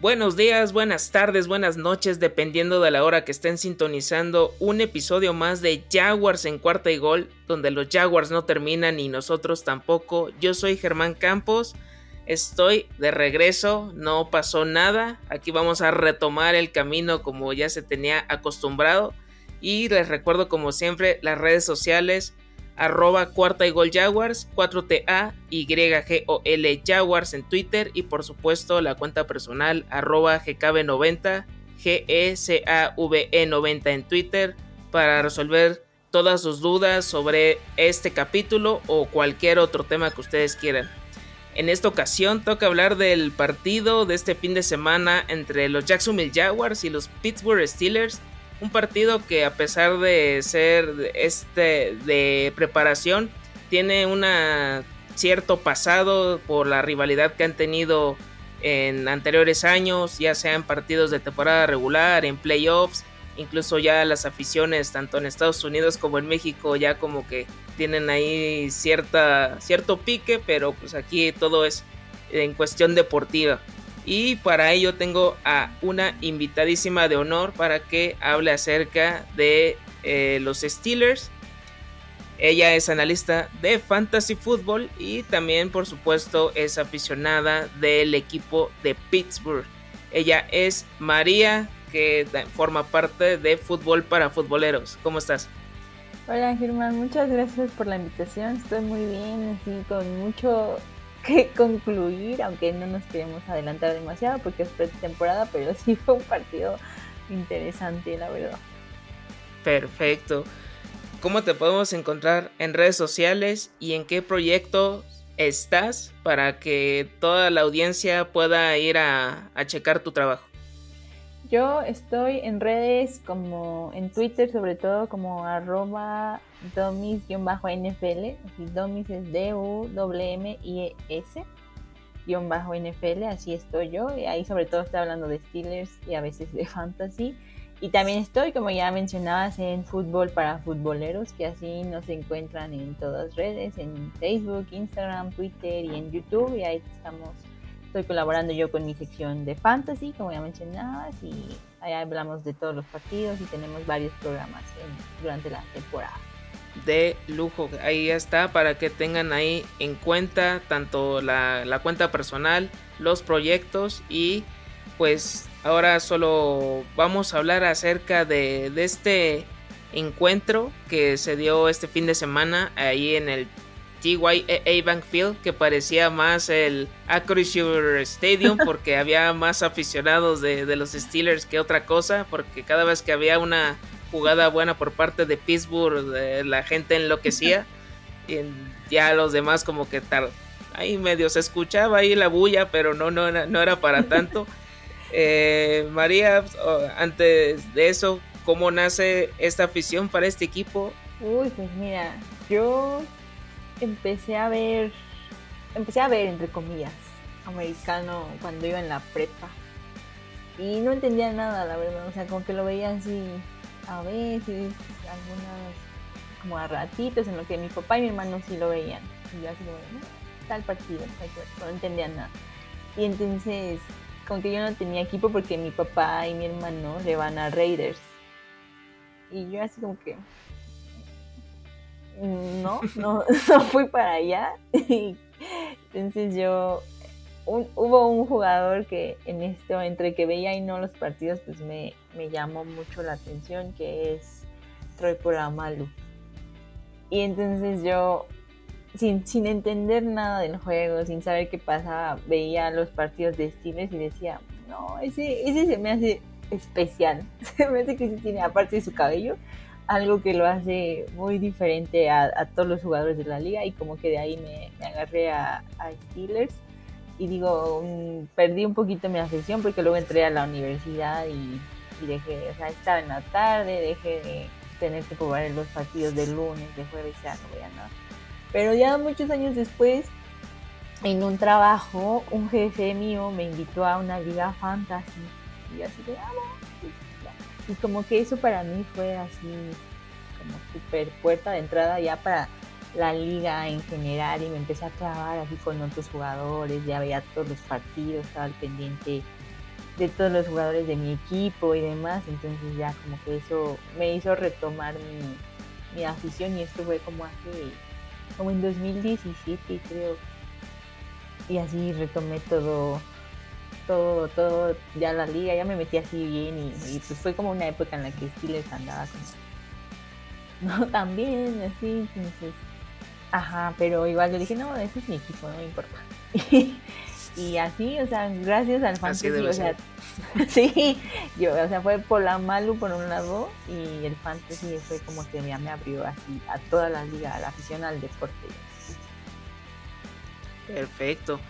Buenos días, buenas tardes, buenas noches, dependiendo de la hora que estén sintonizando un episodio más de Jaguars en cuarta y gol, donde los Jaguars no terminan y nosotros tampoco. Yo soy Germán Campos, estoy de regreso, no pasó nada, aquí vamos a retomar el camino como ya se tenía acostumbrado y les recuerdo como siempre las redes sociales arroba cuarta y gol Jaguars, 4TA, YGOL Jaguars en Twitter y por supuesto la cuenta personal arroba GKB90, GECAVE90 en Twitter para resolver todas sus dudas sobre este capítulo o cualquier otro tema que ustedes quieran. En esta ocasión toca hablar del partido de este fin de semana entre los Jacksonville Jaguars y los Pittsburgh Steelers un partido que a pesar de ser este de preparación tiene un cierto pasado por la rivalidad que han tenido en anteriores años, ya sea en partidos de temporada regular, en playoffs, incluso ya las aficiones tanto en Estados Unidos como en México ya como que tienen ahí cierta cierto pique, pero pues aquí todo es en cuestión deportiva. Y para ello tengo a una invitadísima de honor para que hable acerca de eh, los Steelers. Ella es analista de fantasy fútbol y también por supuesto es aficionada del equipo de Pittsburgh. Ella es María que forma parte de Fútbol para Futboleros. ¿Cómo estás? Hola Germán, muchas gracias por la invitación. Estoy muy bien, así con mucho que concluir, aunque no nos queremos adelantar demasiado porque es pretemporada, pero sí fue un partido interesante, la verdad. Perfecto. ¿Cómo te podemos encontrar en redes sociales y en qué proyecto estás para que toda la audiencia pueda ir a, a checar tu trabajo? Yo estoy en redes como en Twitter sobre todo como arroba domis-nfl, domis es D-U-M-I-S NFL, así estoy yo, y ahí sobre todo estoy hablando de Steelers y a veces de fantasy. Y también estoy, como ya mencionabas, en fútbol para futboleros, que así nos encuentran en todas redes, en Facebook, Instagram, Twitter y en YouTube, y ahí estamos Estoy colaborando yo con mi sección de fantasy, como ya mencionabas, y ahí hablamos de todos los partidos y tenemos varios programas durante la temporada. De lujo, ahí está para que tengan ahí en cuenta tanto la, la cuenta personal, los proyectos y pues ahora solo vamos a hablar acerca de, de este encuentro que se dio este fin de semana ahí en el TYA Bank Field, que parecía más el Acrisure Stadium, porque había más aficionados de, los Steelers que otra cosa, porque cada vez que había una jugada buena por parte de Pittsburgh, la gente enloquecía, y ya los demás como que tal, ahí medio se escuchaba ahí la bulla, pero no, no, era, no era para tanto. Eh, María, antes de eso, ¿cómo nace esta afición para este equipo? Uy, pues mira, yo empecé a ver, empecé a ver, entre comillas, americano cuando iba en la prepa. Y no entendía nada, la verdad. O sea, como que lo veía así a veces, algunas, como a ratitos, en lo que mi papá y mi hermano sí lo veían. Y yo así como, tal partido, no entendía nada. Y entonces, como que yo no tenía equipo porque mi papá y mi hermano le van a Raiders. Y yo así como que, no, no, no fui para allá. Entonces yo, hubo un jugador que en esto, entre que veía y no los partidos, pues me, llamó mucho la atención, que es Troy Poramalu. Y entonces yo, sin, sin entender nada del juego, sin saber qué pasaba, veía los partidos de Steelers y decía, no, ese, ese se me hace especial. Se me hace que se tiene, aparte de su cabello, algo que lo hace muy diferente a, todos los jugadores de la liga y como que de ahí me, agarré a, Steelers. Y digo, mm, perdí un poquito mi afición porque luego entré a la universidad y, dejé, o sea, estaba en la tarde, dejé de tener que jugar los partidos de lunes, de jueves, ya no voy a nada. Pero ya muchos años después, en un trabajo, un jefe mío me invitó a una liga fantasy. Y así de, ah, y como que eso para mí fue así como súper puerta de entrada ya para la liga en general y me empecé a trabajar así con otros jugadores, ya veía todos los partidos, estaba al pendiente de todos los jugadores de mi equipo y demás, entonces ya como que eso me hizo retomar mi, mi afición y esto fue como hace, como en 2017 creo, y así retomé todo, todo, todo, ya la liga, ya me metí así bien y, pues fue como una época en la que Steelers andaba como, no tan bien, así, entonces, ajá, pero igual yo dije, no, ese es mi equipo, no me importa. y así, o sea, gracias al fantasy, o sea, sí, yo, o sea, fue por la Malu por un lado y el fantasy fue como que ya me abrió así a toda la liga, a la afición al deporte. Perfecto.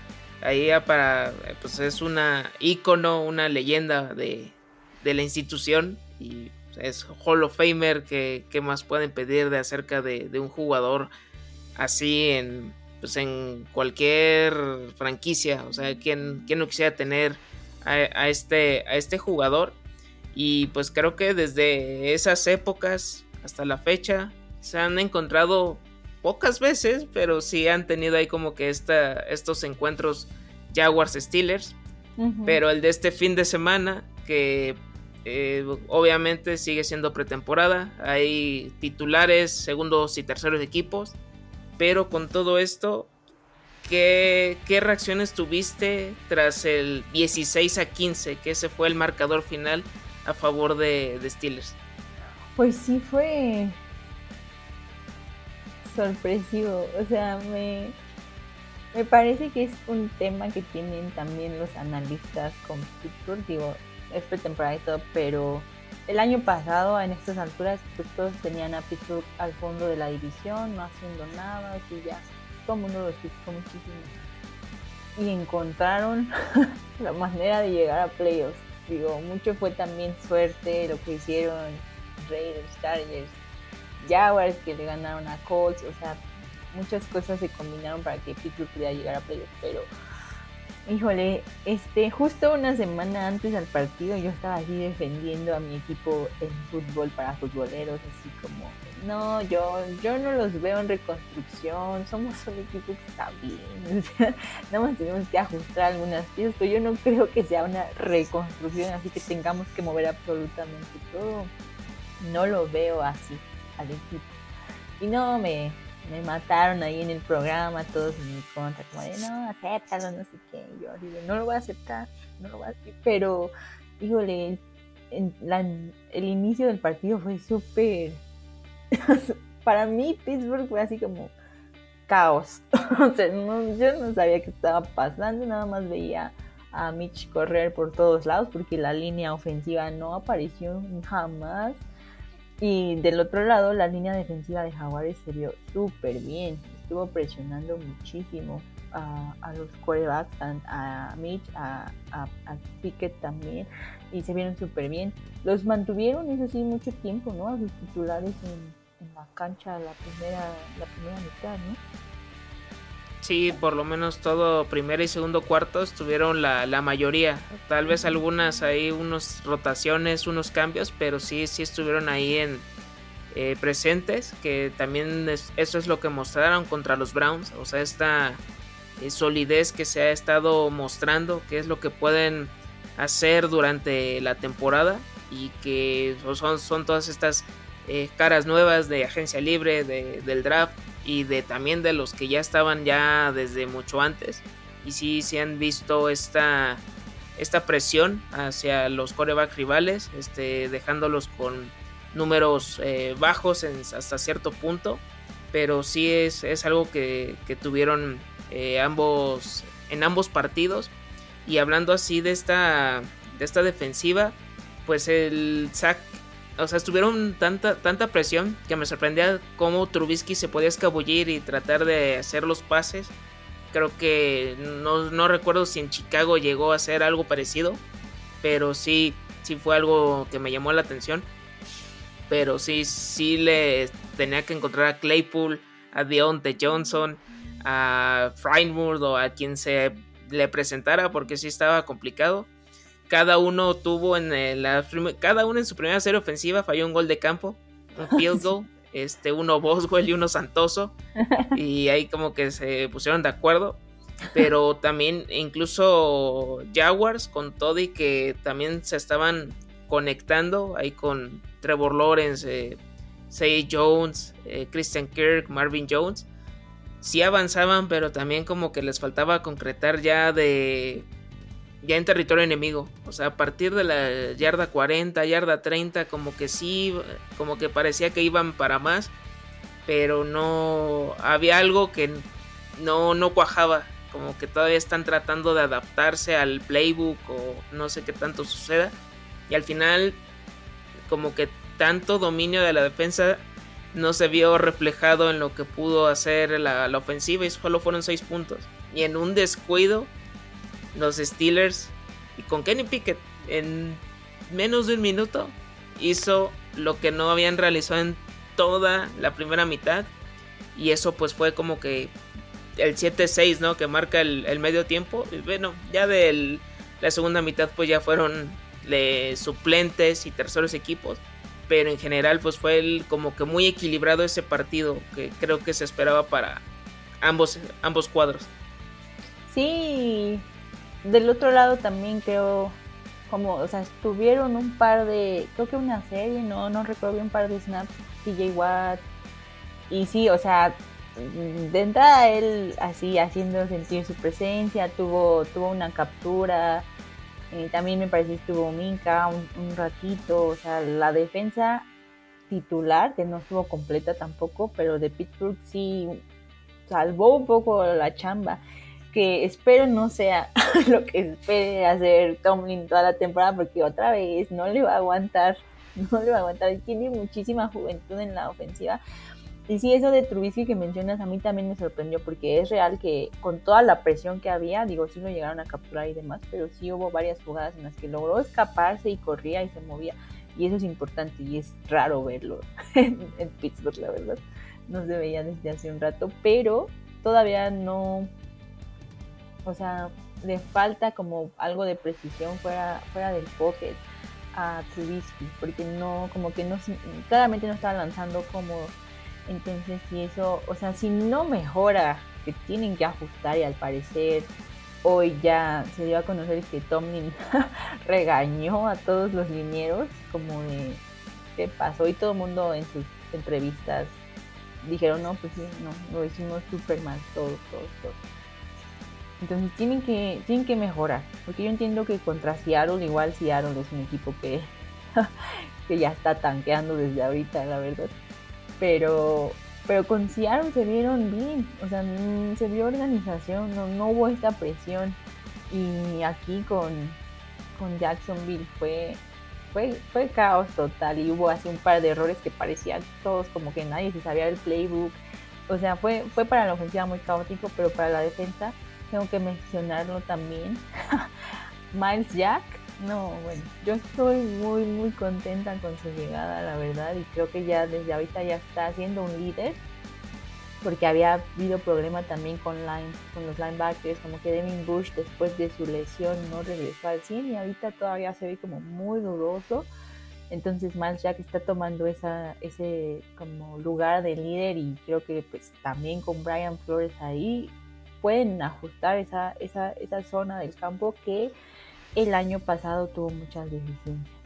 Ahí para, pues es una ícono, una leyenda de, de la institución y es Hall of Famer que, más pueden pedir de acerca de, de un jugador así en, pues en cualquier franquicia. O sea, ¿quién, no quisiera tener a, este, a este jugador? Y pues creo que desde esas épocas hasta la fecha se han encontrado pocas veces, pero sí han tenido ahí como que esta, estos encuentros Jaguars Steelers. Pero el de este fin de semana, que eh, obviamente sigue siendo pretemporada, hay titulares, segundos y terceros equipos. Pero con todo esto, ¿qué, reacciones tuviste tras el 16 a 15, que ese fue el marcador final a favor de, Steelers? Pues sí fue sorpresivo, o sea, me, me parece que es un tema que tienen también los analistas con Pittsburgh, digo, es pretemporada y todo, pero el año pasado, en estas alturas, pues todos tenían a Pittsburgh al fondo de la división, no haciendo nada, así ya, todo el mundo los criticó muchísimo. Y encontraron la manera de llegar a playoffs. Digo, mucho fue también suerte lo que hicieron Raiders, Chargers, Jaguars que le ganaron a Colts, o sea, muchas cosas se combinaron para que Pittsburgh pudiera llegar a playoffs, pero Híjole, este, justo una semana antes del partido yo estaba así defendiendo a mi equipo en fútbol para futboleros, así como, no, yo, yo no los veo en reconstrucción, somos un equipo que está bien, o sea, nada más tenemos que ajustar algunas piezas, pero yo no creo que sea una reconstrucción, así que tengamos que mover absolutamente todo. No lo veo así Y no, me, me mataron ahí en el programa, todos en mi contra, como de no, acéptalo, no sé qué. yo digo, no lo voy a aceptar, no lo voy a aceptar. Pero, híjole, el inicio del partido fue súper. Para mí, Pittsburgh fue así como caos. yo no sabía qué estaba pasando, nada más veía a Mitch correr por todos lados porque la línea ofensiva no apareció jamás. Y del otro lado, la línea defensiva de Jaguares se vio súper bien. Estuvo presionando muchísimo a, los quarterbacks, a, Mitch, a, a, Pickett también. Y se vieron súper bien. Los mantuvieron, eso sí, mucho tiempo, ¿no? A los titulares en, en la cancha la primera, la primera mitad, ¿no? Sí, por lo menos todo primero y segundo cuarto estuvieron la, la mayoría. Tal vez algunas ahí, unas rotaciones, unos cambios, pero sí, sí estuvieron ahí en eh, presentes. Que también eso es lo que mostraron contra los Browns. O sea, esta eh, solidez que se ha estado mostrando, que es lo que pueden hacer durante la temporada. Y que son, son todas estas eh, caras nuevas de agencia libre, de, del draft y de también de los que ya estaban ya desde mucho antes. Y sí, se han visto esta, esta presión hacia los coreback rivales, este, dejándolos con números eh, bajos hasta cierto punto. Pero sí es, es algo que, tuvieron eh, ambos en ambos partidos. Y hablando así de esta, de esta defensiva, pues el sack o sea, estuvieron tanta, tanta presión que me sorprendía cómo Trubisky se podía escabullir y tratar de hacer los pases. Creo que no, recuerdo si en Chicago llegó a hacer algo parecido, pero sí, sí fue algo que me llamó la atención. Pero sí, sí le tenía que encontrar a Claypool, a Deontay Johnson, a Freinmurd o a quien se le presentara porque sí estaba complicado cada uno tuvo en la cada uno en su primera serie ofensiva falló un gol de campo, un field goal, este uno Boswell y uno Santoso y ahí como que se pusieron de acuerdo. Pero también incluso Jaguars con Toddy que también se estaban conectando ahí con Trevor Lawrence, eh, Jones, eh, Christian Kirk, Marvin Jones. Sí avanzaban, pero también como que les faltaba concretar ya de ya en territorio enemigo. O sea, a partir de la yarda 40, yarda 30, como que sí, como que parecía que iban para más, pero no había algo que no, no cuajaba. Como que todavía están tratando de adaptarse al playbook o no sé qué tanto suceda. Y al final, como que tanto dominio de la defensa no se vio reflejado en lo que pudo hacer la, la ofensiva y solo fueron 6 puntos. Y en un descuido los Steelers y con Kenny Pickett en menos de un minuto hizo lo que no habían realizado en toda la primera mitad y eso pues fue como que el 7-6 no que marca el, medio tiempo. Y bueno ya de la segunda mitad pues ya fueron de suplentes y terceros equipos pero en general pues fue como que muy equilibrado ese partido que creo que se esperaba para ambos ambos cuadros. Sí del otro lado también creo, como, o sea, estuvieron un par de, creo que una serie, no, no recuerdo un par de snaps, TJ Watt, y sí, o sea, de entrada él así haciendo sentir su presencia, tuvo, tuvo una captura, también me parece que estuvo Minka un, un, ratito, o sea, la defensa titular, que no estuvo completa tampoco, pero de Pittsburgh sí salvó un poco la chamba que espero no sea lo que espere hacer Tomlin toda la temporada, porque otra vez no le va a aguantar, no le va a aguantar. Tiene muchísima juventud en la ofensiva. Y sí, eso de Trubisky que mencionas a mí también me sorprendió, porque es real que con toda la presión que había, digo, sí lo llegaron a capturar y demás, pero sí hubo varias jugadas en las que logró escaparse y corría y se movía. Y eso es importante y es raro verlo en, en Pittsburgh, la verdad. No se veía desde hace un rato, pero todavía no, o sea, le falta como algo de precisión fuera, fuera del pocket a Trubisky, porque no, como que no, claramente no estaba lanzando como, entonces si eso, o sea, si no mejora, que tienen que ajustar y al parecer hoy ya se dio a conocer que Tomlin regañó a todos los linieros, como de, ¿qué pasó? Y todo el mundo en sus entrevistas dijeron, no, pues sí, no, lo hicimos súper mal, todos, todos, todos. Entonces tienen que, tienen que mejorar. Porque yo entiendo que contra Seattle, igual Seattle es un equipo que, que ya está tanqueando desde ahorita, la verdad. Pero, pero con Seattle se vieron bien. O sea, mm, se vio organización, no, no hubo esta presión. Y aquí con, con Jacksonville fue, fue, fue caos total. Y hubo así un par de errores que parecían todos como que nadie se sabía el playbook. O sea, fue, fue para la ofensiva muy caótico, pero para la defensa tengo que mencionarlo también. Miles Jack, no, bueno, yo estoy muy, muy contenta con su llegada, la verdad, y creo que ya desde ahorita ya está siendo un líder, porque había habido problema también con, line, con los linebackers, como que Devin Bush después de su lesión no regresó al 100 y ahorita todavía se ve como muy dudoso. Entonces Miles Jack está tomando esa, ese como lugar de líder y creo que pues también con Brian Flores ahí pueden ajustar esa, esa, esa zona del campo que el año pasado tuvo muchas deficiencias.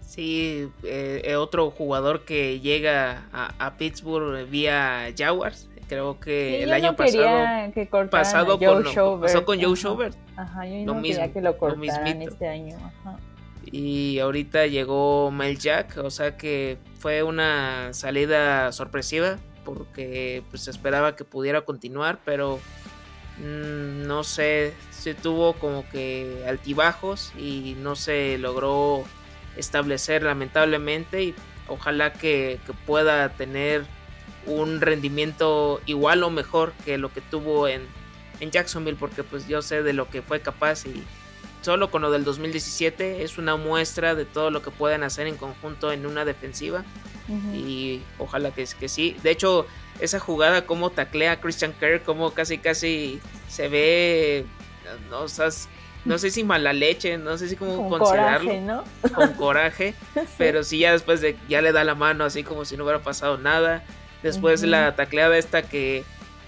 Sí, eh, eh, otro jugador que llega a, Pittsburgh vía Jaguars, creo que el año pasado que pasado con, pasó con Joe Schobert. Ajá, yo no quería que lo cortaran este año. Ajá. Y ahorita llegó Mel Jack, o sea que fue una salida sorpresiva porque pues esperaba que pudiera continuar, pero mm, no sé, se tuvo como que altibajos y no se logró establecer lamentablemente y ojalá que, pueda tener un rendimiento igual o mejor que lo que tuvo en, en Jacksonville porque pues yo sé de lo que fue capaz y solo con lo del 2017 es una muestra de todo lo que pueden hacer en conjunto en una defensiva y ojalá que, que sí. De hecho, esa jugada como taclea a Christian Kirk, como casi casi se ve, no, no sé si mala leche, no sé si cómo con considerarlo. Coraje, ¿no? Con coraje, pero sí ya después de ya le da la mano así como si no hubiera pasado nada. Después la tacleada esta que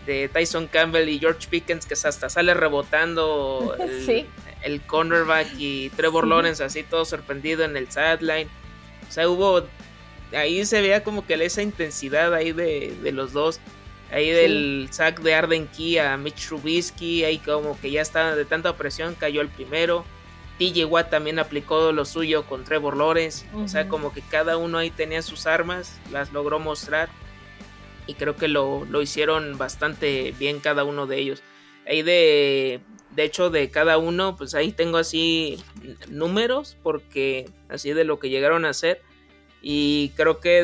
de Tyson Campbell y George Pickens, que hasta sale rebotando el, cornerback y Trevor Lawrence así todo sorprendido en el sideline. O sea, hubo, ahí se veía como que esa intensidad ahí de, los dos. Ahí del sack de Arden Key a Mitch Trubisky, ahí como que ya estaba de tanta presión, cayó el primero. TJ Watt también aplicó lo suyo con Trevor Lawrence. O sea, como que cada uno ahí tenía sus armas, las logró mostrar y creo que lo, hicieron bastante bien cada uno de ellos. Ahí de, de hecho de cada uno, pues ahí tengo así números porque así de lo que llegaron a hacer. Y creo que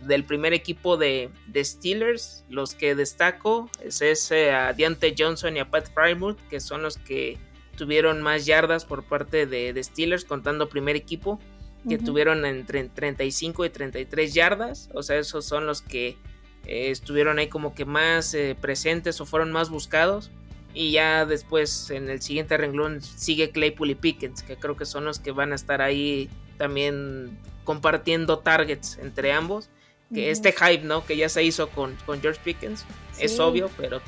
del primer equipo de, Steelers, los que destaco es ese a Deontay Johnson y a Pat Frymouth, que son los que tuvieron más yardas por parte de, de Steelers, contando primer equipo, que tuvieron entre 35 y 33 yardas. O sea, esos son los que eh, estuvieron ahí como que más eh, presentes o fueron más buscados. Y ya después en el siguiente renglón sigue Claypool y Pickens, que creo que son los que van a estar ahí también compartiendo targets entre ambos. Que este hype, ¿no? Que ya se hizo con, con George Pickens, es obvio, pero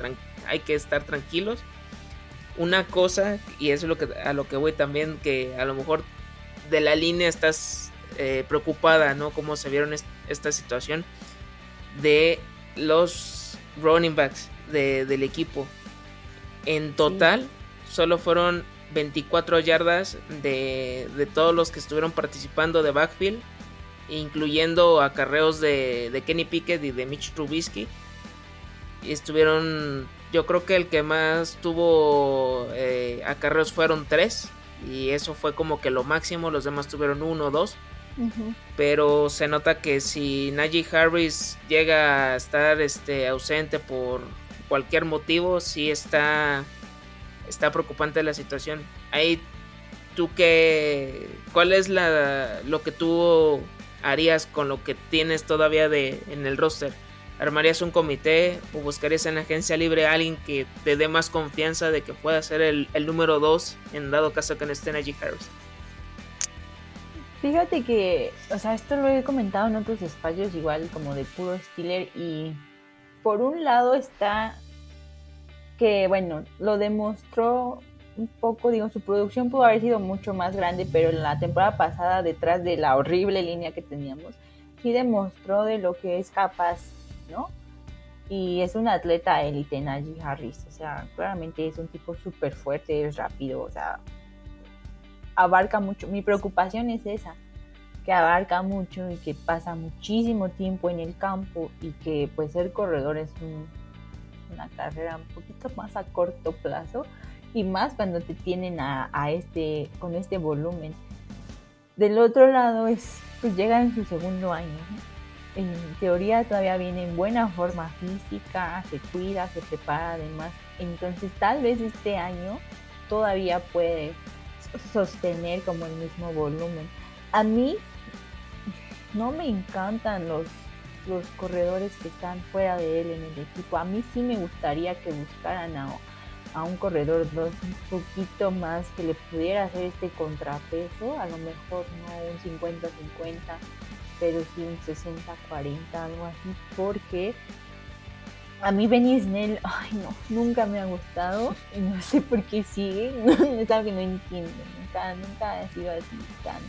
hay que estar tranquilos. Una cosa, y eso es lo que, a lo que voy también, que a lo mejor de la línea estás eh, preocupada, ¿no? Cómo se vieron esta situación de los running backs del equipo. En total, solo fueron 24 yardas de, de, todos los que estuvieron participando de backfield, incluyendo acarreos de, de Kenny Pickett y de Mitch Trubisky. Y estuvieron, yo creo que el que más tuvo eh, acarreos fueron 3, y eso fue como que lo máximo, los demás tuvieron 1 o 2. Pero se nota que si Najee Harris llega a estar este, ausente por cualquier motivo, sí está, está preocupante la situación. Ahí, ¿tú qué? ¿Cuál es la, lo que tú harías con lo que tienes todavía de, en el roster? ¿Armarías un comité o buscarías en la agencia libre a alguien que te dé más confianza de que pueda ser el, número 2 en dado caso que no esté Najee Harris? Fíjate que, o sea, esto lo he comentado en otros espacios igual como de puro Steeler y por un lado está que, bueno, lo demostró un poco, digo, su producción pudo haber sido mucho más grande, pero en la temporada pasada, detrás de la horrible línea que teníamos, sí demostró de lo que es capaz, ¿no? Y es un atleta élite, Najee Harris, o sea, claramente es un tipo súper fuerte, es rápido, o sea, abarca mucho. Mi preocupación es esa, que abarca mucho y que pasa muchísimo tiempo en el campo y que pues ser corredor es una carrera un poquito más a corto plazo y más cuando te tienen a, este con este volumen. Del otro lado es pues llega en su segundo año. En teoría todavía viene en buena forma física, se cuida, se prepara además. Entonces tal vez este año todavía puede sostener como el mismo volumen. A mí no me encantan los, los corredores que están fuera de él en el equipo. A mí sí me gustaría que buscaran a, un corredor dos un poquito más que le pudiera hacer este contrapeso, a lo mejor no un 50-50, pero sí un 60-40, algo así, porque a mí Benny Snell, ay no, nunca me ha gustado y no sé por qué sigue, es algo que no entiendo, nunca, nunca ha sido así tan,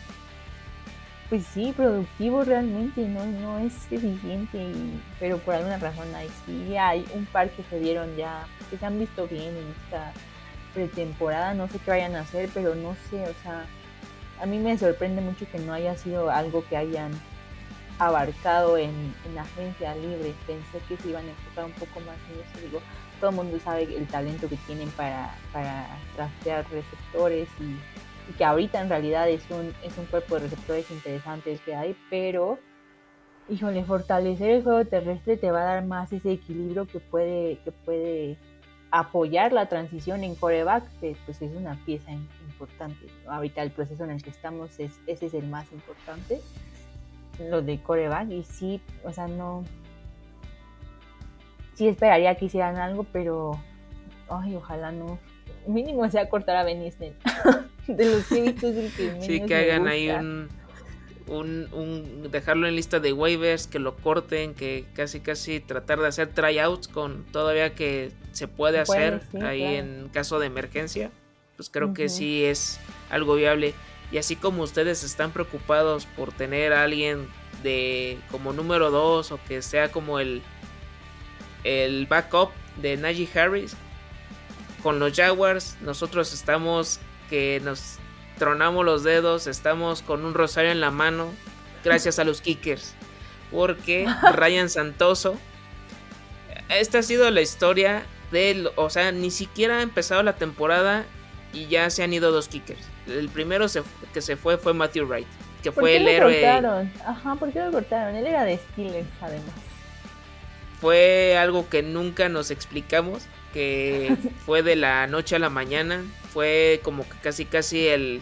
pues sí, productivo realmente, no, no es eficiente, pero por alguna razón hay, sí hay un par que se dieron ya, que se han visto bien en esta pretemporada, no sé qué vayan a hacer, pero no sé, o sea, a mí me sorprende mucho que no haya sido algo que hayan abarcado en, en agencia libre. Pensé que se iban a enfocar un poco más en eso. Digo, todo el mundo sabe el talento que tienen para, para receptores y, que ahorita en realidad es un, es un cuerpo de receptores interesantes que hay, pero híjole, fortalecer el juego terrestre te va a dar más ese equilibrio que puede, que puede apoyar la transición en coreback, que pues es una pieza importante. Ahorita el proceso en el que estamos es, ese es el más importante lo de coreback y sí, o sea, no. Sí esperaría que hicieran algo, pero. Ay, ojalá no. Mínimo sea cortar a Benisne. de los que he visto es el que Sí, que hagan ahí un, un, dejarlo en lista de waivers, que lo corten, que casi casi tratar de hacer tryouts con todavía que se puede hacer ahí en caso de emergencia, pues creo que sí es algo viable. Y así como ustedes están preocupados por tener a alguien de como número 2 o que sea como el, el backup de Najee Harris, con los Jaguars nosotros estamos que nos tronamos los dedos, estamos con un rosario en la mano, gracias a los kickers. Porque Ryan Santoso, esta ha sido la historia de, o sea, ni siquiera ha empezado la temporada y ya se han ido dos kickers. El primero que se fue fue Matthew Wright, que fue el héroe. Cortaron? Ajá, ¿por qué lo cortaron? Él era de Steelers, además. Fue algo que nunca nos explicamos, que fue de la noche a la mañana fue como que casi casi el,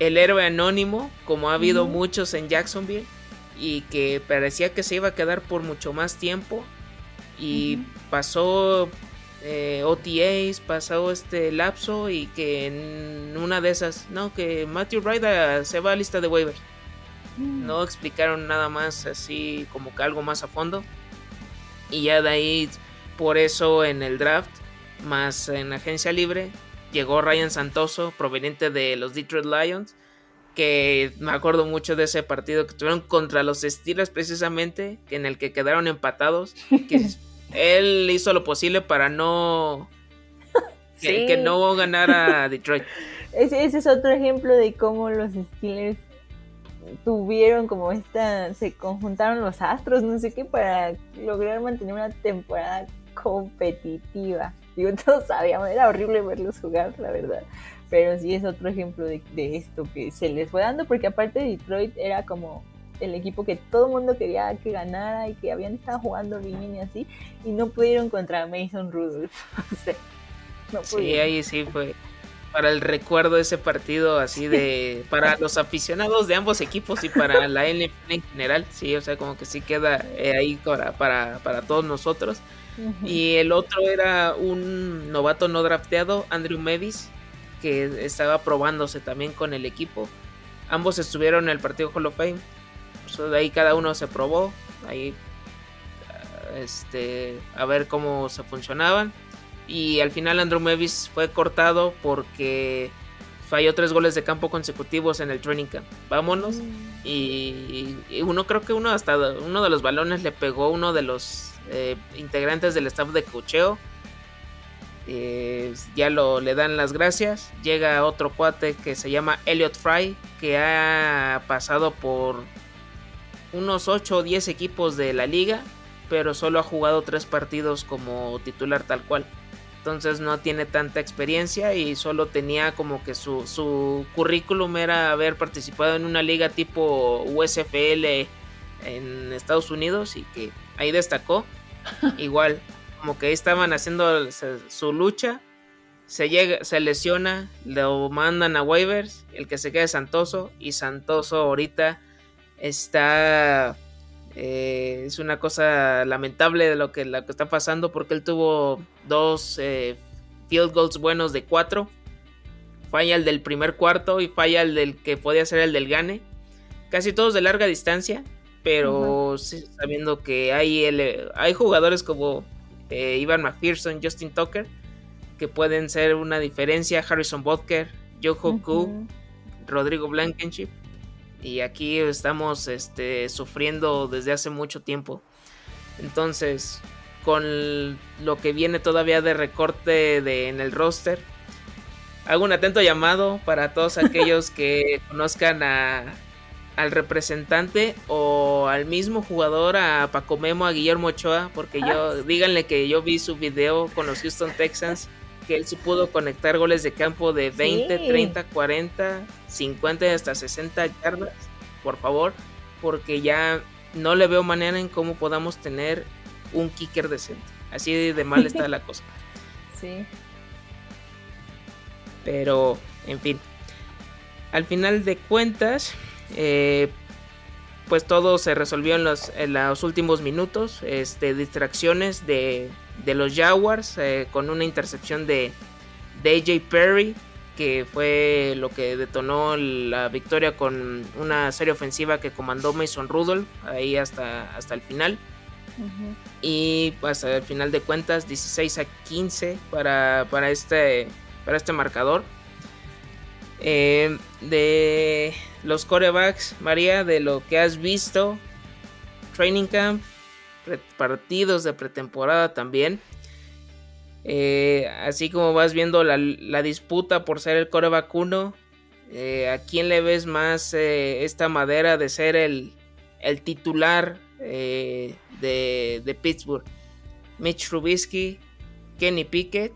el héroe anónimo, como ha habido muchos en Jacksonville, y que parecía que se iba a quedar por mucho más tiempo. Y pasó eh, OTAs, pasó este lapso y que en una de esas, no, que Matthew Ryder se va a lista de waivers. Mm. No explicaron nada más así como que algo más a fondo. Y ya de ahí, por eso en el draft, más en agencia libre, llegó Ryan Santoso, proveniente de los Detroit Lions, que me acuerdo mucho de ese partido que tuvieron contra los Steelers precisamente, en el que quedaron empatados, que él hizo lo posible para no que, no ganara Detroit. Ese, ese, es otro ejemplo de cómo los Steelers tuvieron como esta, se conjuntaron los astros, no sé qué, para lograr mantener una temporada competitiva. Digo, todos sabíamos, era horrible verlos jugar, la verdad. Pero sí es otro ejemplo de, esto que se les fue dando, porque aparte Detroit era como el equipo que todo el mundo quería que ganara y que habían estado jugando bien y así, y no pudieron contra Mason Rudolph. Sí, ahí sí fue para el recuerdo de ese partido, así de para los aficionados de ambos equipos y para la NFL en general, sí, o sea, como que sí queda eh, ahí para, para, para todos nosotros. Y el otro era un novato no drafteado, Andrew Mevis, que estaba probándose también con el equipo. Ambos estuvieron en el partido Hall of Fame. Pues, de ahí cada uno se probó. Ahí este, a ver cómo se funcionaban. Y al final Andrew Mevis fue cortado porque falló tres goles de campo consecutivos en el training camp. Vámonos. Mm. Y, y, uno creo que uno hasta uno de los balones le pegó uno de los eh, integrantes del staff de cocheo. Eh, ya lo le dan las gracias. Llega otro cuate que se llama Elliot Fry, que ha pasado por unos 8 o 10 equipos de la liga, pero solo ha jugado 3 partidos como titular tal cual. Entonces no tiene tanta experiencia y solo tenía como que su, su currículum era haber participado en una liga tipo USFL en Estados Unidos y que ahí destacó. Igual, como que ahí estaban haciendo su lucha. Se, llega, se lesiona, lo mandan a waivers. El que se queda es Santoso. Y Santoso ahorita está. Eh, es una cosa lamentable de lo que, lo que está pasando porque él tuvo dos eh, field goals buenos de cuatro. Falla el del primer cuarto y falla el del que podía ser el del gane. Casi todos de larga distancia pero sabiendo que hay, hay jugadores como eh, Ivan McPherson, Justin Tucker, que pueden ser una diferencia, Harrison Butker, Joe Hoku, Rodrigo Blankenship, y aquí estamos este, sufriendo desde hace mucho tiempo. Entonces, con lo que viene todavía de recorte de, en el roster, hago un atento llamado para todos aquellos que conozcan a al representante o al mismo jugador, a Paco Memo, a Guillermo Ochoa, porque yo, ah. díganle que yo vi su video con los Houston Texans, que él se pudo conectar goles de campo de 20, 30, 40, 50 y hasta 60 yardas, por favor, porque ya no le veo manera en cómo podamos tener un kicker decente. Así de mal está la cosa. Sí. Pero, en fin. Al final de cuentas, eh, pues todo se resolvió en los, en los últimos minutos. Este, distracciones de, de los Jaguars eh, con una intercepción de, de AJ Perry que fue lo que detonó la victoria con una serie ofensiva que comandó Mason Rudolph ahí hasta, hasta el final. Y pues al final de cuentas 16 a 15 para, para, este, para este marcador. Eh, de los corebacks, María, de lo que has visto, training camp, partidos de pretemporada también. Eh, así como vas viendo la, disputa por ser el coreback 1, eh, ¿a quién le ves más esta madera de ser el, el titular de, de, Pittsburgh? ¿Mitch Trubisky, Kenny Pickett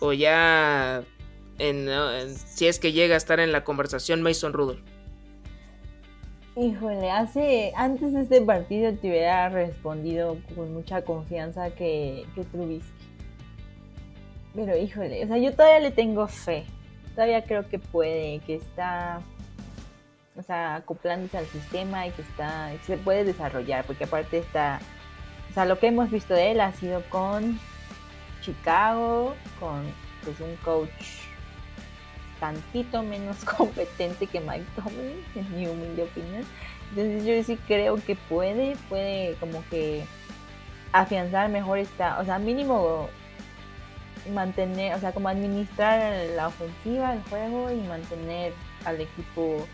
o ya si es que llega a estar en la conversación Mason Rudolph. Híjole, hace antes de este partido te hubiera respondido con mucha confianza que, que Trubisky. Pero híjole, o sea, yo todavía le tengo fe. Todavía creo que puede, que está, o sea, acoplándose al sistema y que está, se puede desarrollar, porque aparte está, o sea, lo que hemos visto de él ha sido con Chicago, con pues un coach tantito menos competente que Mike Tomlin, en mi humilde opinión. Entonces yo sí creo que puede, puede como que afianzar mejor esta, o sea, mínimo mantener, o sea, como administrar la ofensiva, el juego y mantener al equipo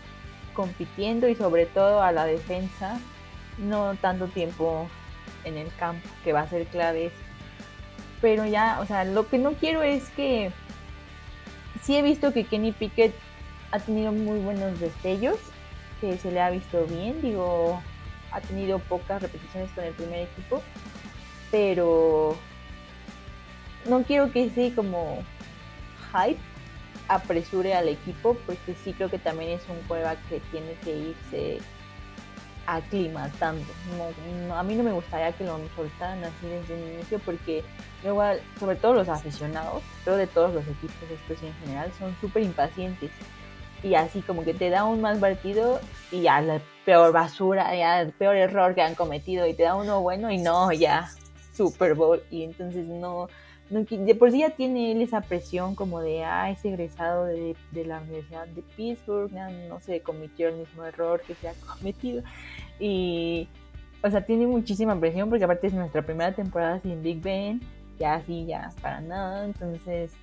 compitiendo y sobre todo a la defensa, no tanto tiempo en el campo, que va a ser clave. Pero ya, o sea, lo que no quiero es que sí he visto que Kenny Pickett ha tenido muy buenos destellos, que se le ha visto bien, digo, ha tenido pocas repeticiones con el primer equipo, pero no quiero que ese como hype apresure al equipo, porque sí creo que también es un juego que tiene que irse aclimatando. A mí no me gustaría que lo soltaran así desde el inicio porque luego, sobre todo los aficionados, pero de todos los equipos estos en general, son súper impacientes. Y así como que te da un mal partido y ya la peor basura, ya el peor error que han cometido y te da uno bueno y no, ya Super Bowl. Y entonces no, de por sí ya tiene él esa presión como de, ah, es egresado de, de la Universidad de Pittsburgh, no, no se cometió el mismo error que se ha cometido. Y, o sea, tiene muchísima presión porque aparte es nuestra primera temporada sin Big Ben, ya así, ya para nada, entonces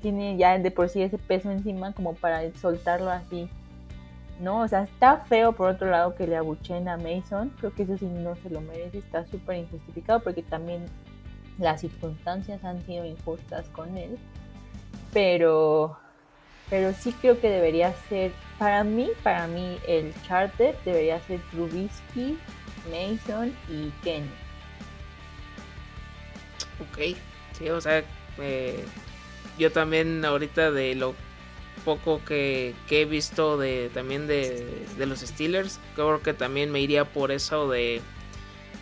tiene ya de por sí ese peso encima como para soltarlo así. ¿no? O sea, está feo por otro lado que le abuchen a Mason, creo que eso sí no se lo merece, está súper injustificado porque también las circunstancias han sido injustas con él, pero pero sí creo que debería ser, para mí, para mí el charter debería ser Trubisky, Mason y Kenny. Ok, sí, o sea, eh, yo también ahorita de lo poco que, he visto de también de, los Steelers, creo que también me iría por eso de,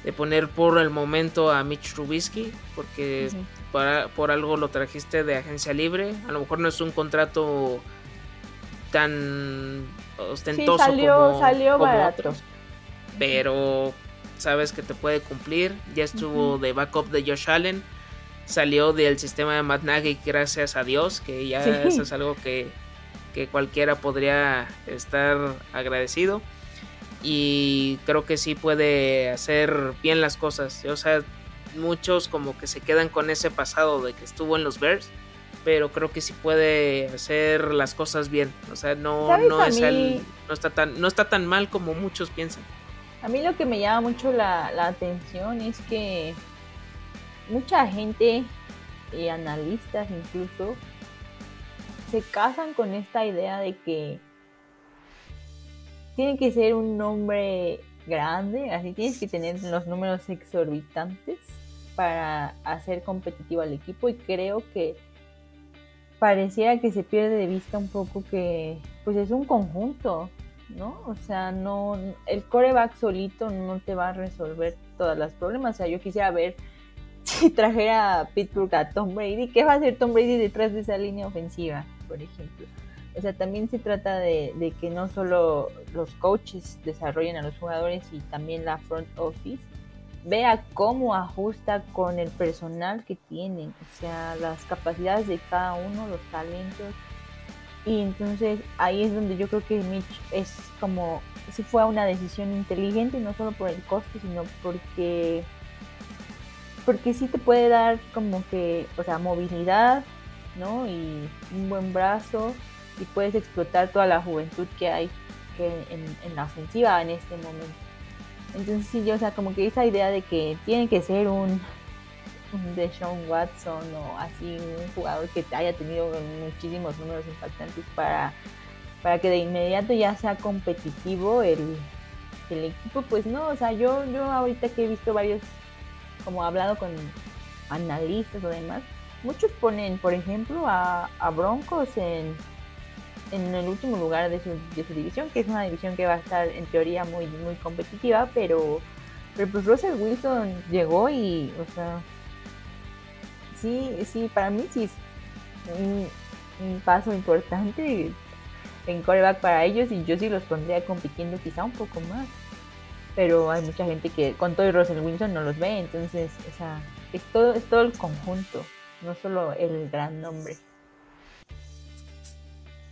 de poner por el momento a Mitch Trubisky, porque por algo lo trajiste de agencia libre. A lo mejor no es un contrato tan ostentoso salió, salió barato. pero sabes que te puede cumplir. Ya estuvo de backup de Josh Allen. Salió del sistema de Matt Nagy, gracias a Dios, que ya eso es algo que, que cualquiera podría estar agradecido. Y creo que sí puede hacer bien las cosas. O sea, muchos como que se quedan con ese pasado de que estuvo en los Bears, pero creo que sí puede hacer las cosas bien. O sea, no, no es el, no está tan, no está tan mal como muchos piensan. A mí lo que me llama mucho la, atención es que mucha gente y analistas incluso se casan con esta idea de que tiene que ser un nombre grande, así tienes que tener los números exorbitantes para hacer competitivo al equipo y creo que pareciera que se pierde de vista un poco que pues es un conjunto, ¿no? O sea, no el coreback solito no te va a resolver todos los problemas. O sea, yo quisiera ver si trajera a Pittsburgh a Tom Brady, ¿qué va a hacer Tom Brady detrás de esa línea ofensiva, por ejemplo? O sea, también se trata de, de que no solo los coaches desarrollen a los jugadores y también la front office, vea cómo ajusta con el personal que tienen, o sea, las capacidades de cada uno, los talentos, Y entonces ahí es donde yo creo que Mitch es como, si fue una decisión inteligente, no solo por el costo, sino porque, porque sí te puede dar como que, o sea, movilidad, ¿no? Y un buen brazo y puedes explotar toda la juventud que hay en, la ofensiva en este momento. Entonces sí, yo, o sea, como que esa idea de que tiene que ser un, de Sean Watson o así un jugador que haya tenido muchísimos números impactantes para, para que de inmediato ya sea competitivo el, el equipo, pues no, o sea, yo, yo ahorita que he visto varios, como he hablado con analistas o demás, muchos ponen, por ejemplo, a, a Broncos en, en el último lugar de su, de su división, que es una división que va a estar en teoría muy, muy competitiva, pero, pero pues Russell Wilson llegó y, o sea, sí, sí, para mí sí es un, paso importante en coreback para ellos y yo sí los pondría compitiendo quizá un poco más. Pero hay mucha gente que con todo y Russell Wilson no los ve, entonces o sea, es, todo, es todo el conjunto, no solo el gran nombre.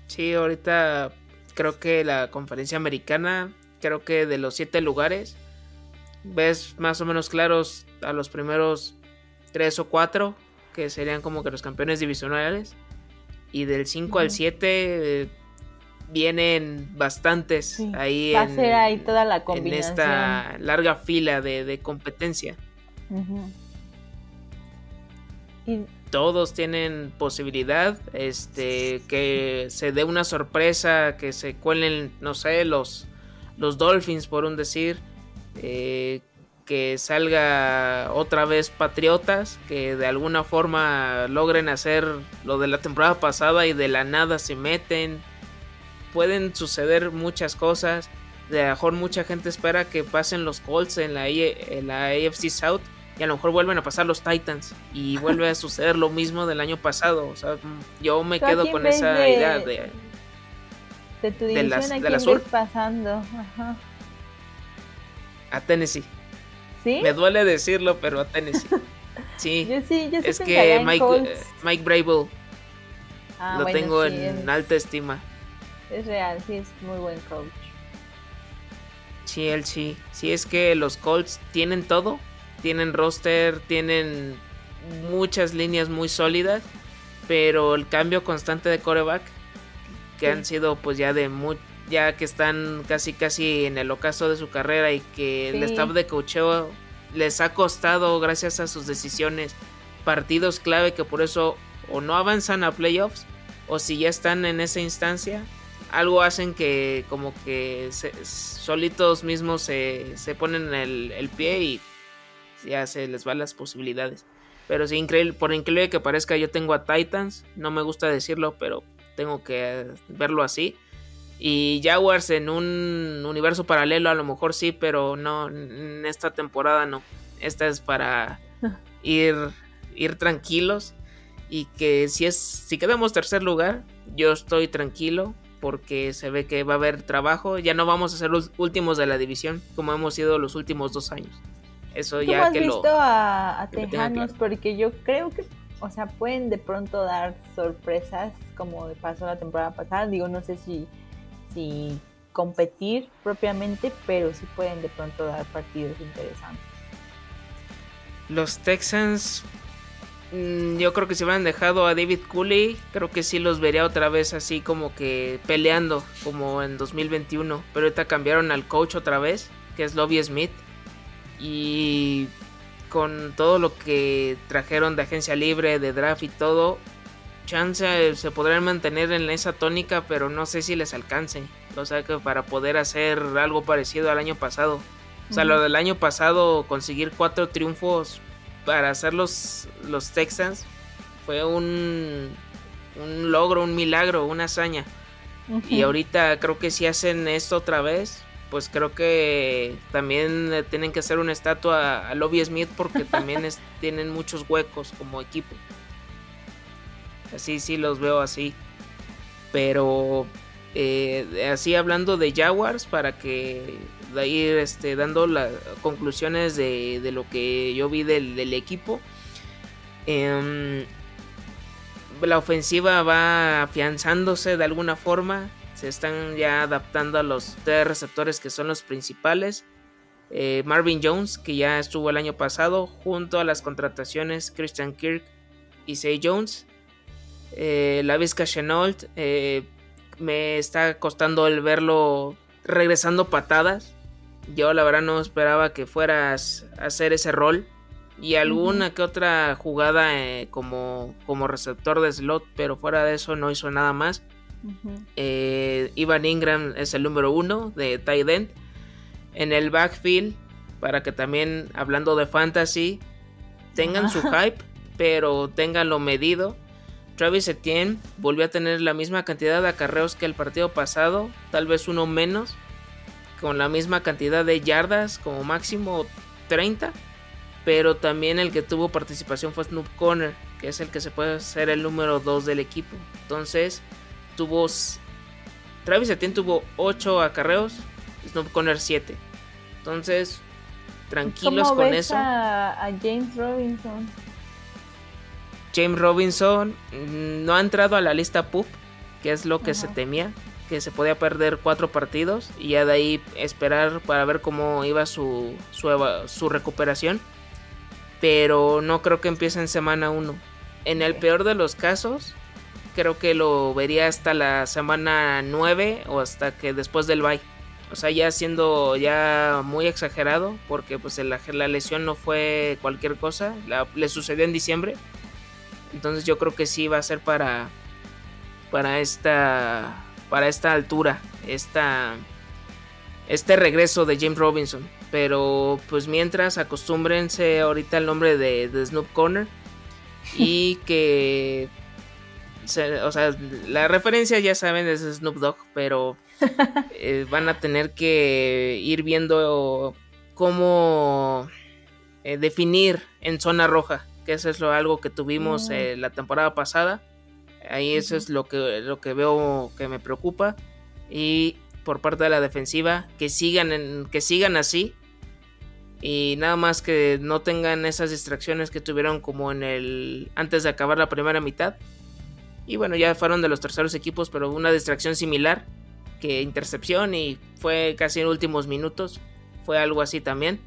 Sí, ahorita creo que la conferencia americana, creo que de los siete lugares, ves más o menos claros a los primeros tres o cuatro que serían como que los campeones divisionales. Y del 5 al 7 vienen bastantes ahí, Va a ser ahí toda la en esta larga fila de, competencia. y... Todos tienen posibilidad, este, que se dé una sorpresa, que se cuelen, no sé, los, los Dolphins, por un decir, eh, que salga otra vez Patriotas, que de alguna forma logren hacer lo de la temporada pasada y de la nada se meten. Pueden suceder muchas cosas. De mejor mucha gente espera que pasen los Colts en la, en la AFC South y a lo mejor vuelven a pasar los Titans y vuelve a suceder lo mismo del año pasado. O sea, yo me quedo con esa idea de, de tu división, de, la sur. pasando? A Tennessee. Me duele decirlo, pero a Tennessee. Sí. es que Mike, eh, Mike Brable ah, lo tengo en alta estima. Es real, sí, es muy buen coach. Sí, él sí. Sí, es que los Colts tienen todo. Tienen roster, tienen muchas líneas muy sólidas. Pero el cambio constante de coreback, que han sido pues ya de muy, ya que están casi casi en el ocaso de su carrera y que el staff de coacheo les ha costado gracias a sus decisiones partidos clave que por eso o no avanzan a playoffs o si ya están en esa instancia algo hacen que como que solitos mismos se, se ponen el, el, pie y ya se les van las posibilidades. Pero sí, increíble, por increíble que parezca, yo tengo a Titans, no me gusta decirlo, pero tengo que verlo así. Y Jaguars en un universo paralelo a lo mejor sí, pero no, en esta temporada no. Esta es para ir, ir tranquilos y que si es si quedamos tercer lugar, yo estoy tranquilo porque se ve que va a haber trabajo. Ya no vamos a ser los últimos de la división como hemos sido los últimos dos años. Eso ya has visto a, a Tejanos porque yo creo que, o sea, pueden de pronto dar sorpresas como pasó la temporada pasada. Digo, no sé si si competir propiamente, pero sí pueden de pronto dar partidos interesantes. Los Texans, mm, yo creo que si hubieran dejado a David Cooley, creo que sí los vería otra vez así como que peleando, como en 2021. Pero ahorita cambiaron al coach otra vez, que es Lobby Smith. Y con todo lo que trajeron de agencia libre, de draft y todo, chance se podrán mantener en esa tónica, pero no sé si les alcance. O sea que para poder hacer algo parecido al año pasado. O sea, lo del año pasado, conseguir cuatro triunfos para hacer los, los Texans fue un, un logro, un milagro, una hazaña. Y ahorita creo que si hacen esto otra vez, pues creo que también tienen que hacer una estatua a Lobby Smith porque también tienen muchos huecos como equipo. Así sí los veo así. Pero eh, así hablando de Jaguars para que de ir este, dando las conclusiones de, lo que yo vi del, equipo. Em, la ofensiva va afianzándose de alguna forma. Se están ya adaptando a los tres receptores que son los principales. Eh, Marvin Jones, que ya estuvo el año pasado, junto a las contrataciones Christian Kirk y Say Jones. Eh, la Vizca Chenault, eh, me está costando el verlo regresando patadas. Yo la verdad no esperaba que fueras a hacer ese rol. Y alguna que otra jugada como, como receptor de slot, pero fuera de eso no hizo nada más. Ivan Ingram es el número uno de tight end. En el backfield, para que también hablando de fantasy, tengan su hype, pero tenganlo medido. Travis Etienne volvió a tener la misma cantidad de acarreos que el partido pasado, tal vez uno menos, con la misma cantidad de yardas, como máximo 30, pero también el que tuvo participación fue Snoop Conner, que es el que se puede ser el número 2 del equipo. Entonces, tuvo Travis Etienne tuvo 8 acarreos, Snoop Conner 7. Entonces, tranquilos con eso. a James Robinson? James Robinson mm, no ha entrado a la lista PUP, que es lo que se temía, que se podía perder cuatro partidos y ya de ahí esperar para ver cómo iba su, su, recuperación. Pero no creo que empiece en semana 1. En el peor de los casos, creo que lo vería hasta la semana 9 o hasta que después del bye. O sea, ya siendo ya muy exagerado, porque pues la, la lesión no fue cualquier cosa, le sucedió en diciembre entonces yo creo que sí va a ser para para esta para esta altura, esta este regreso de James Robinson. Pero pues mientras acostúmbrense ahorita al nombre de, Snoop Corner y que o sea, la referencia ya saben es Snoop Dogg, pero eh, van a tener que ir viendo cómo eh, definir en zona roja que eso es lo, algo que tuvimos mm. eh, la temporada pasada. Ahí eso es lo que, lo que veo que me preocupa. Y por parte de la defensiva, que sigan, en, que sigan así. Y nada más que no tengan esas distracciones que tuvieron como en el. antes de acabar la primera mitad. Y bueno, ya fueron de los terceros equipos, pero una distracción similar. Que intercepción y fue casi en últimos minutos. Fue algo así también.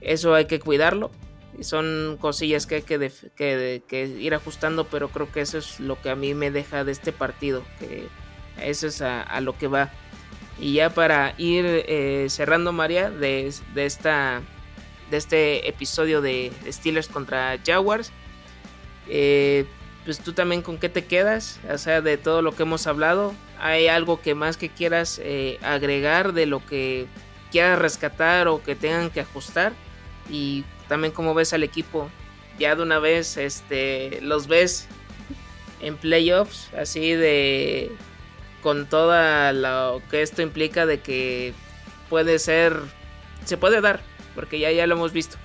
Eso hay que cuidarlo son cosillas que hay que, ir ajustando, pero creo que eso es lo que a mí me deja de este partido, que eso es a, lo que va. Y ya para ir eh, cerrando, María, de, esta, de este episodio de Steelers contra Jaguars, eh, pues tú también con qué te quedas, o sea, de todo lo que hemos hablado, ¿hay algo que más que quieras eh, agregar de lo que quieras rescatar o que tengan que ajustar? Y también como ves al equipo, ya de una vez este, los ves en playoffs, así de con toda lo que esto implica de que puede ser, se puede dar, porque ya, ya lo hemos visto.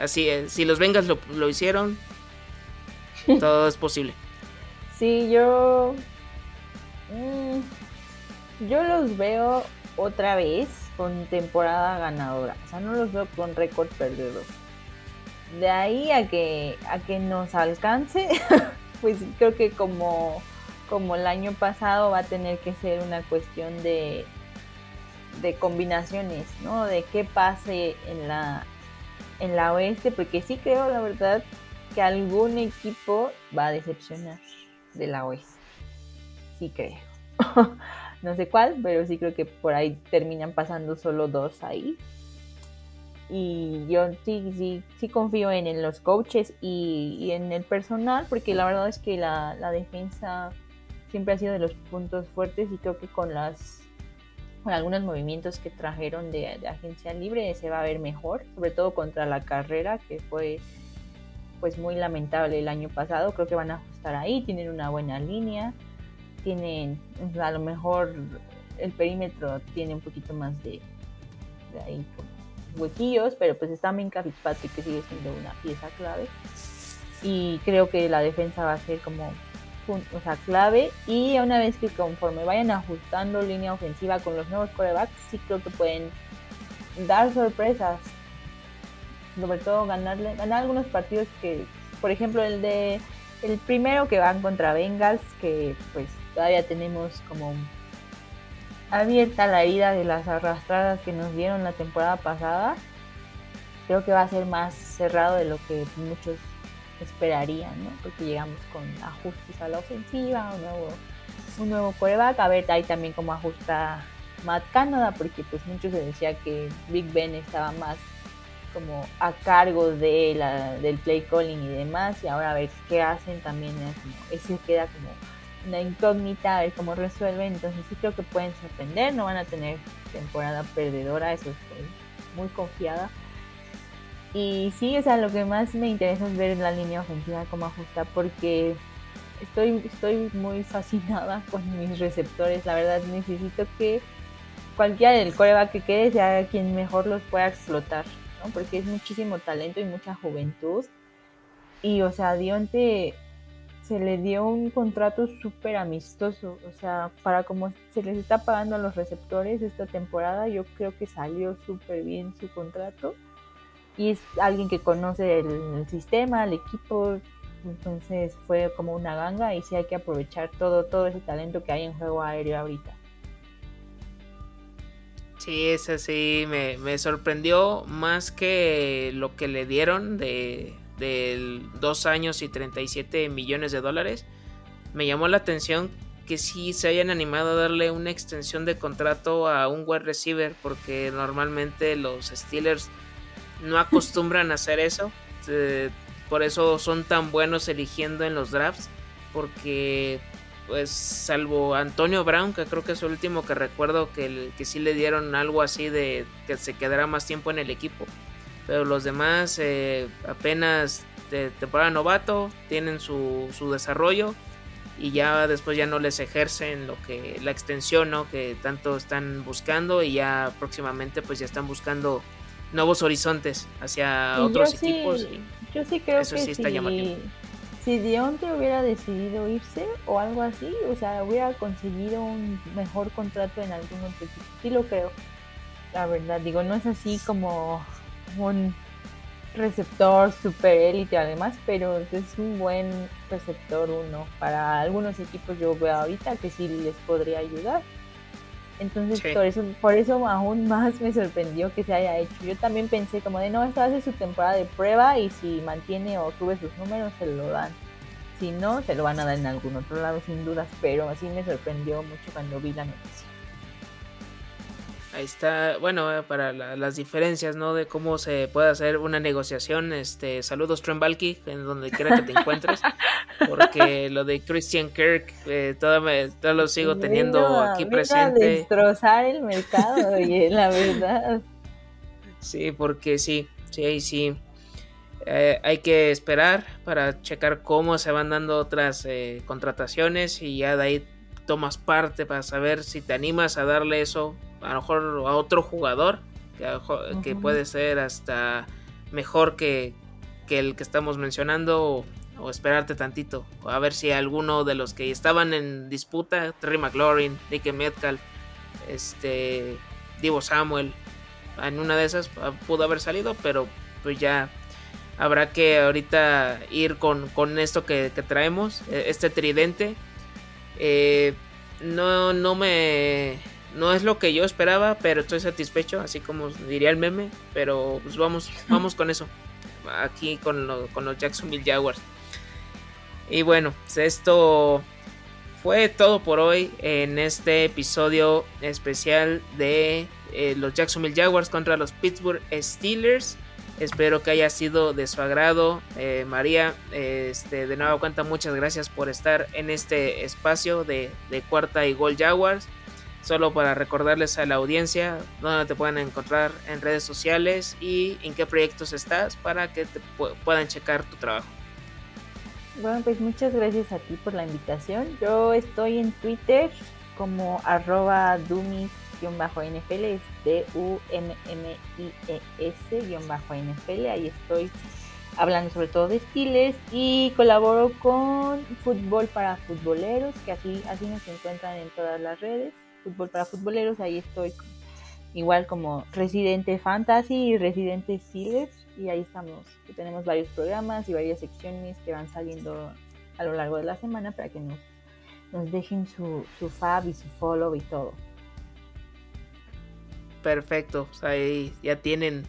Así es, si los Vengas lo, lo hicieron, todo es posible. Sí, yo... Mm, yo los veo otra vez con temporada ganadora. O sea, no los veo con récord perdedor de ahí a que, a que nos alcance, pues creo que como, como el año pasado va a tener que ser una cuestión de, de combinaciones, ¿no? De qué pase en la, en la oeste, porque sí creo, la verdad, que algún equipo va a decepcionar de la oeste. Sí creo. no sé cuál, pero sí creo que por ahí terminan pasando solo dos ahí y yo sí, sí, sí confío en, los coaches y, en el personal, porque la verdad es que la, defensa siempre ha sido de los puntos fuertes y creo que con las con algunos movimientos que trajeron de, agencia libre se va a ver mejor, sobre todo contra la carrera que fue pues muy lamentable el año pasado, creo que van a ajustar ahí, tienen una buena línea, tienen a lo mejor el perímetro tiene un poquito más de, de ahí huequillos, pero pues está Minka Fitzpatrick que sigue siendo una pieza clave. Y creo que la defensa va a ser como o sea, clave. Y una vez que conforme vayan ajustando línea ofensiva con los nuevos corebacks, sí creo que pueden dar sorpresas. Sobre todo ganarle, ganar algunos partidos que, por ejemplo, el de el primero que van contra Bengals, que pues todavía tenemos como abierta la herida de las arrastradas que nos dieron la temporada pasada. Creo que va a ser más cerrado de lo que muchos esperarían, ¿no? Porque llegamos con ajustes a la ofensiva, un nuevo, un nuevo coreback. A ver ahí también cómo ajusta Matt Canada, porque pues muchos se decía que Big Ben estaba más como a cargo de la, del play calling y demás, y ahora a ver qué hacen también, ese queda como una incógnita, a ver cómo resuelven, entonces sí creo que pueden sorprender, no van a tener temporada perdedora, eso estoy muy confiada. Y sí, o sea, lo que más me interesa es ver la línea ofensiva cómo ajusta, porque estoy, estoy muy fascinada con mis receptores, la verdad necesito que cualquiera del coreback que quede sea quien mejor los pueda explotar porque es muchísimo talento y mucha juventud. Y, o sea, Dionte se le dio un contrato súper amistoso, o sea, para como se les está pagando a los receptores esta temporada, yo creo que salió súper bien su contrato. Y es alguien que conoce el, sistema, el equipo, entonces fue como una ganga y sí hay que aprovechar todo, todo ese talento que hay en juego aéreo ahorita. Sí, ese sí me, sorprendió más que lo que le dieron de, dos años y 37 millones de dólares. Me llamó la atención que sí se hayan animado a darle una extensión de contrato a un wide receiver porque normalmente los Steelers no acostumbran a hacer eso. Eh, por eso son tan buenos eligiendo en los drafts porque pues salvo Antonio Brown, que creo que es el último que recuerdo que, que sí le dieron algo así de que se quedará más tiempo en el equipo. Pero los demás eh, apenas de temporada novato tienen su, su, desarrollo y ya después ya no les ejercen lo que la extensión ¿no? que tanto están buscando y ya próximamente pues ya están buscando nuevos horizontes hacia otros equipos. yo sí creo eso que sí está llamativo si Dionte hubiera decidido irse o algo así, o sea, hubiera conseguido un mejor contrato en algún otro equipo. Sí lo creo, la verdad. Digo, no es así como un receptor super élite además, pero es un buen receptor uno. Para algunos equipos yo veo ahorita que sí les podría ayudar. Entonces, por, eso, por eso aún más me sorprendió que se haya hecho. Yo también pensé como de, no, esta a su temporada de prueba y si mantiene o sube sus números, se lo dan. Si no, se lo van a dar en algún otro lado, sin dudas, pero así me sorprendió mucho cuando vi la noticia. Ahí está, bueno, eh, para las diferencias, ¿no? De cómo se puede hacer una negociación. Este, saludos Trembalki, en donde quiera que te encuentres, porque lo de Christian Kirk eh, todo, lo sigo teniendo aquí presente. A destrozar el mercado, oye, la verdad. Sí, porque sí, sí, sí. Eh, hay que esperar para checar cómo se van dando otras contrataciones y ya de ahí tomas parte para saber si te animas a darle eso a lo mejor a otro jugador que, puede ser hasta mejor que, el que estamos mencionando o, esperarte tantito a ver si alguno de los que estaban en disputa Terry McLaurin, Nick Metcalf este Divo Samuel en una de esas ah, pudo haber salido pero pues ya habrá que ahorita ir con, esto que, traemos e, este tridente eh, no, no me no es lo que yo esperaba, pero estoy satisfecho, así como diría el meme. Pero pues vamos, vamos con eso. Aquí con, con los Jacksonville Jaguars. Y bueno, pues esto fue todo por hoy en este episodio especial de eh, los Jacksonville Jaguars contra los Pittsburgh Steelers. Espero que haya sido de su agrado. Eh, María, este, de nuevo cuenta, muchas gracias por estar en este espacio de, cuarta y gol Jaguars. Solo para recordarles a la audiencia dónde te pueden encontrar en redes sociales y en qué proyectos estás para que te puedan checar tu trabajo. Bueno, pues muchas gracias a ti por la invitación. Yo estoy en Twitter como arroba dumis-nfl, es D-U-M-M-I-E-S-nfl. Ahí estoy hablando sobre todo de estiles y colaboro con Fútbol para Futboleros, que así, así nos encuentran en todas las redes fútbol para futboleros, ahí estoy igual como Residente Fantasy y Residente Steelers y ahí estamos, tenemos varios programas y varias secciones que van saliendo a lo largo de la semana para que nos, dejen su, su fab y su follow y todo. Perfecto, ahí ya tienen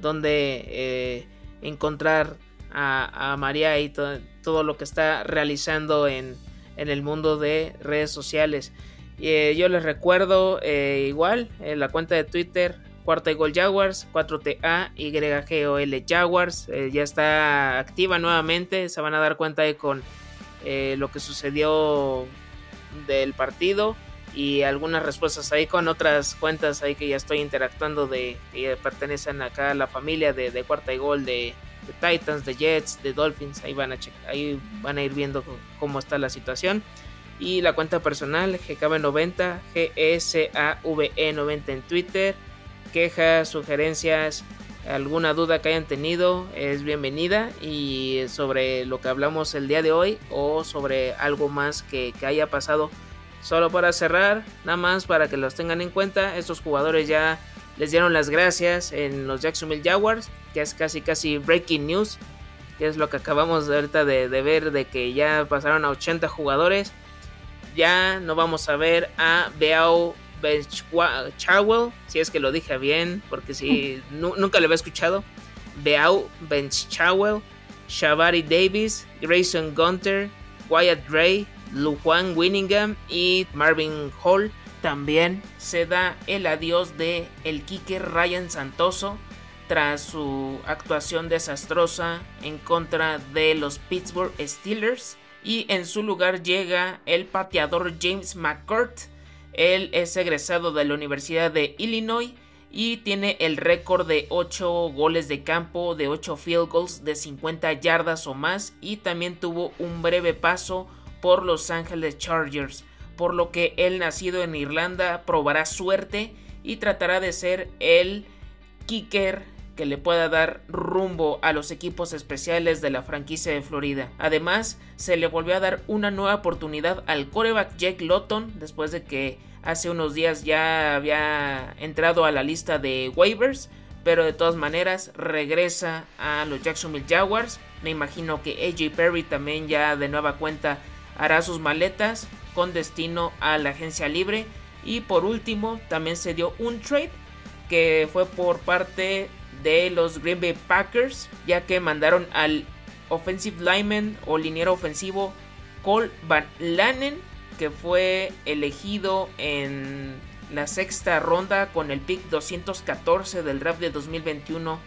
donde eh, encontrar a, María y todo lo que está realizando en, el mundo de redes sociales. Eh, yo les recuerdo eh, igual en la cuenta de Twitter Cuarta y Gol Jaguars, 4TA, YGOL Jaguars, ya está activa nuevamente, se van a dar cuenta de con lo que sucedió del partido y algunas respuestas ahí con otras cuentas ahí que ya estoy interactuando de que pertenecen acá a la familia de, cuarta y gol de, Titans, de Jets, de Dolphins, ahí van a ahí van a ir viendo cómo está la situación. Y la cuenta personal, GKB90, GSAVE90 en Twitter. Quejas, sugerencias, alguna duda que hayan tenido es bienvenida. Y sobre lo que hablamos el día de hoy o sobre algo más que, haya pasado Solo para cerrar, nada más para que los tengan en cuenta, estos jugadores ya les dieron las gracias en los Jacksonville Jaguars, que es casi casi breaking news, que es lo que acabamos de ahorita de, ver, de que ya pasaron a 80 jugadores. Ya no vamos a ver a Beau Benchwell, si es que lo dije bien, porque si nunca lo había escuchado. Beau Benchwell, Shabari Davis, Grayson Gunter, Wyatt Ray, Juan Winningham y Marvin Hall. También se da el adiós de el kicker Ryan Santoso tras su actuación desastrosa en contra de los Pittsburgh Steelers y en su lugar llega el pateador James McCourt. Él es egresado de la Universidad de Illinois y tiene el récord de 8 goles de campo, de 8 field goals de 50 yardas o más y también tuvo un breve paso por Los Ángeles Chargers, por lo que el nacido en Irlanda probará suerte y tratará de ser el kicker que le pueda dar rumbo a los equipos especiales de la franquicia de Florida. Además, se le volvió a dar una nueva oportunidad al coreback Jake Lotton después de que hace unos días ya había entrado a la lista de waivers, pero de todas maneras regresa a los Jacksonville Jaguars. Me imagino que AJ Perry también ya de nueva cuenta hará sus maletas con destino a la agencia libre. Y por último, también se dio un trade que fue por parte de los Green Bay Packers, ya que mandaron al offensive lineman o liniero ofensivo Cole Van Lanen, que fue elegido en la sexta ronda con el pick 214 del draft de 2021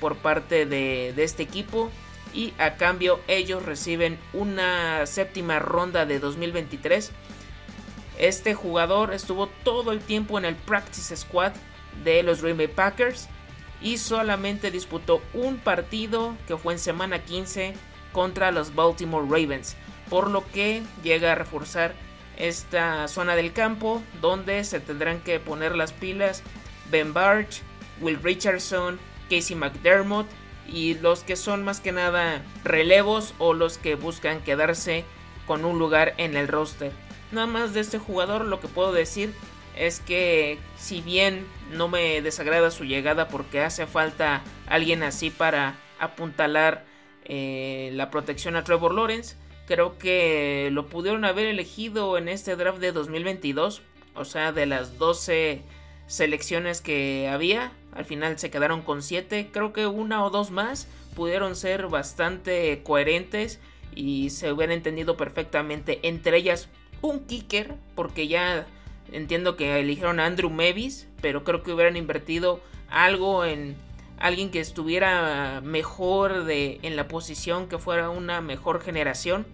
por parte de, de este equipo y a cambio ellos reciben una séptima ronda de 2023. Este jugador estuvo todo el tiempo en el practice squad de los Green Bay Packers y solamente disputó un partido que fue en semana 15 contra los Baltimore Ravens, por lo que llega a reforzar esta zona del campo donde se tendrán que poner las pilas Ben Barge, Will Richardson, Casey McDermott y los que son más que nada relevos o los que buscan quedarse con un lugar en el roster. Nada más de este jugador lo que puedo decir es que si bien no me desagrada su llegada porque hace falta alguien así para apuntalar eh, la protección a Trevor Lawrence, creo que lo pudieron haber elegido en este draft de 2022, o sea, de las 12 selecciones que había, al final se quedaron con 7. Creo que una o dos más pudieron ser bastante coherentes y se hubieran entendido perfectamente. Entre ellas un kicker, porque ya entiendo que eligieron a Andrew Mevis, pero creo que hubieran invertido algo en alguien que estuviera mejor de, en la posición, que fuera una mejor generación.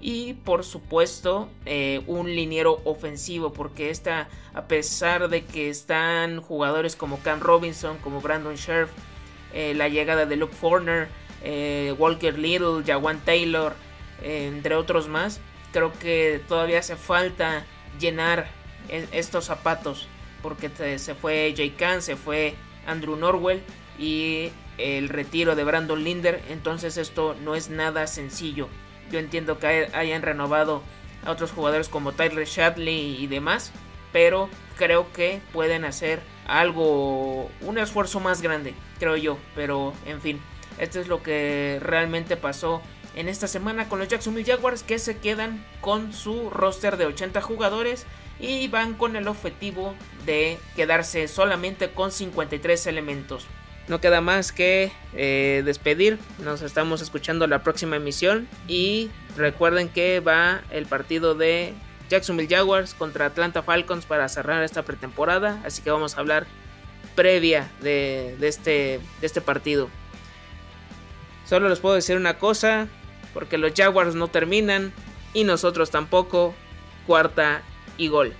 Y por supuesto eh, un liniero ofensivo porque esta a pesar de que están jugadores como Cam Robinson como Brandon Scherf eh, la llegada de Luke Forner eh, Walker Little Jawan Taylor entre otros más creo que todavía hace falta llenar estos zapatos porque se fue Jay Khan se fue Andrew Norwell y el retiro de Brandon Linder. Entonces esto no es nada sencillo. Yo entiendo que hayan renovado a otros jugadores como Tyler Shadley y demás, pero creo que pueden hacer algo, un esfuerzo más grande, creo yo. Pero en fin, esto es lo que realmente pasó en esta semana con los Jacksonville Jaguars que se quedan con su roster de 80 jugadores y van con el objetivo de quedarse solamente con 53 elementos. No queda más que eh, despedir. Nos estamos escuchando la próxima emisión. Y recuerden que va el partido de Jacksonville Jaguars contra Atlanta Falcons para cerrar esta pretemporada. Así que vamos a hablar previa de, este, de este partido. Solo les puedo decir una cosa. Porque los Jaguars no terminan. Y nosotros tampoco. Cuarta y gol.